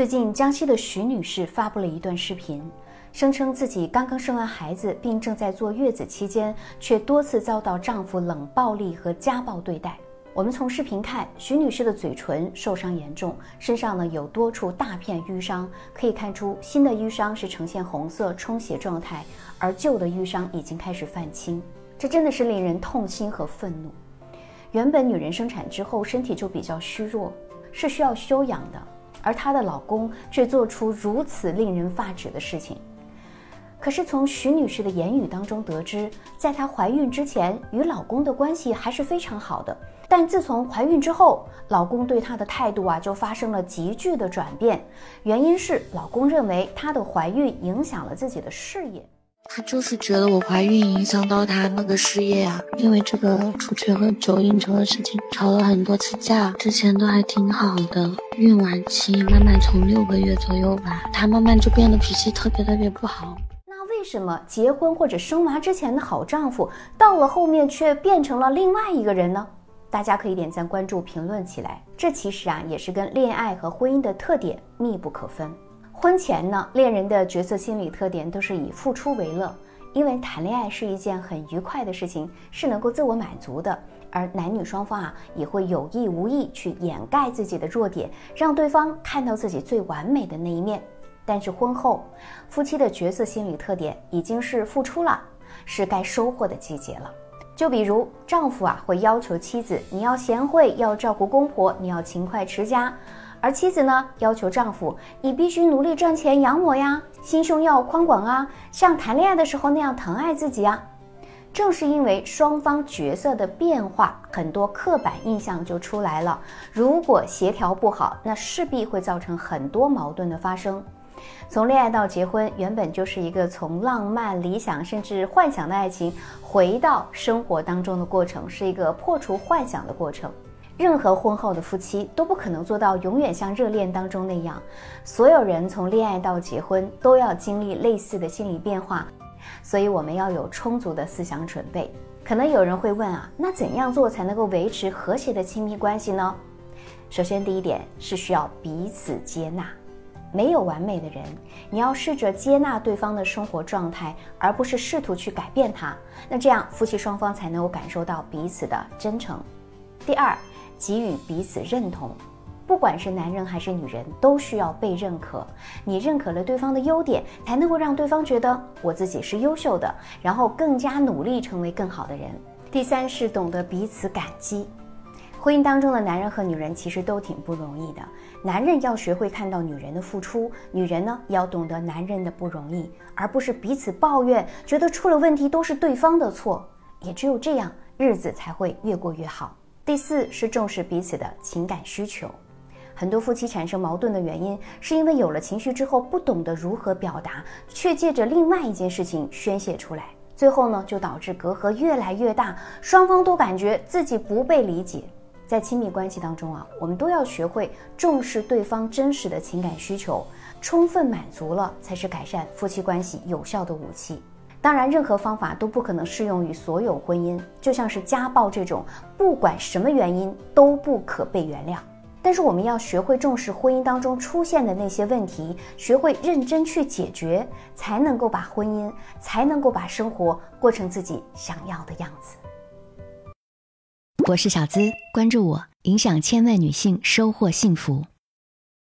最近，江西的徐女士发布了一段视频，声称自己刚刚生完孩子，并正在坐月子期间，却多次遭到丈夫冷暴力和家暴对待。我们从视频看，徐女士的嘴唇受伤严重，身上呢有多处大片淤伤，可以看出新的淤伤是呈现红色充血状态，而旧的淤伤已经开始泛青。这真的是令人痛心和愤怒。原本女人生产之后身体就比较虚弱，是需要休养的。而她的老公却做出如此令人发指的事情。可是从徐女士的言语当中得知，在她怀孕之前与老公的关系还是非常好的，但自从怀孕之后，老公对她的态度啊就发生了急剧的转变。原因是老公认为她的怀孕影响了自己的事业。他就是觉得我怀孕影响到他那个事业啊，因为这个出去喝酒应酬的事情吵了很多次架，之前都还挺好的。孕晚期慢慢从六个月左右吧，他慢慢就变得脾气特别特别不好。那为什么结婚或者生娃之前的好丈夫，到了后面却变成了另外一个人呢？大家可以点赞、关注、评论起来。这其实啊，也是跟恋爱和婚姻的特点密不可分。婚前呢，恋人的角色心理特点都是以付出为乐，因为谈恋爱是一件很愉快的事情，是能够自我满足的。而男女双方啊，也会有意无意去掩盖自己的弱点，让对方看到自己最完美的那一面。但是婚后，夫妻的角色心理特点已经是付出了，是该收获的季节了。就比如丈夫啊，会要求妻子，你要贤惠，要照顾公婆，你要勤快持家。而妻子呢，要求丈夫你必须努力赚钱养我呀，心胸要宽广啊，像谈恋爱的时候那样疼爱自己啊。正是因为双方角色的变化，很多刻板印象就出来了。如果协调不好，那势必会造成很多矛盾的发生。从恋爱到结婚，原本就是一个从浪漫、理想甚至幻想的爱情，回到生活当中的过程，是一个破除幻想的过程。任何婚后的夫妻都不可能做到永远像热恋当中那样，所有人从恋爱到结婚都要经历类似的心理变化，所以我们要有充足的思想准备。可能有人会问啊，那怎样做才能够维持和谐的亲密关系呢？首先，第一点是需要彼此接纳，没有完美的人，你要试着接纳对方的生活状态，而不是试图去改变他。那这样夫妻双方才能够感受到彼此的真诚。第二。给予彼此认同，不管是男人还是女人，都需要被认可。你认可了对方的优点，才能够让对方觉得我自己是优秀的，然后更加努力成为更好的人。第三是懂得彼此感激。婚姻当中的男人和女人其实都挺不容易的，男人要学会看到女人的付出，女人呢要懂得男人的不容易，而不是彼此抱怨，觉得出了问题都是对方的错。也只有这样，日子才会越过越好。第四是重视彼此的情感需求，很多夫妻产生矛盾的原因，是因为有了情绪之后不懂得如何表达，却借着另外一件事情宣泄出来，最后呢就导致隔阂越来越大，双方都感觉自己不被理解。在亲密关系当中啊，我们都要学会重视对方真实的情感需求，充分满足了，才是改善夫妻关系有效的武器。当然，任何方法都不可能适用于所有婚姻，就像是家暴这种，不管什么原因都不可被原谅。但是我们要学会重视婚姻当中出现的那些问题，学会认真去解决，才能够把婚姻，才能够把生活过成自己想要的样子。我是小资，关注我，影响千万女性，收获幸福。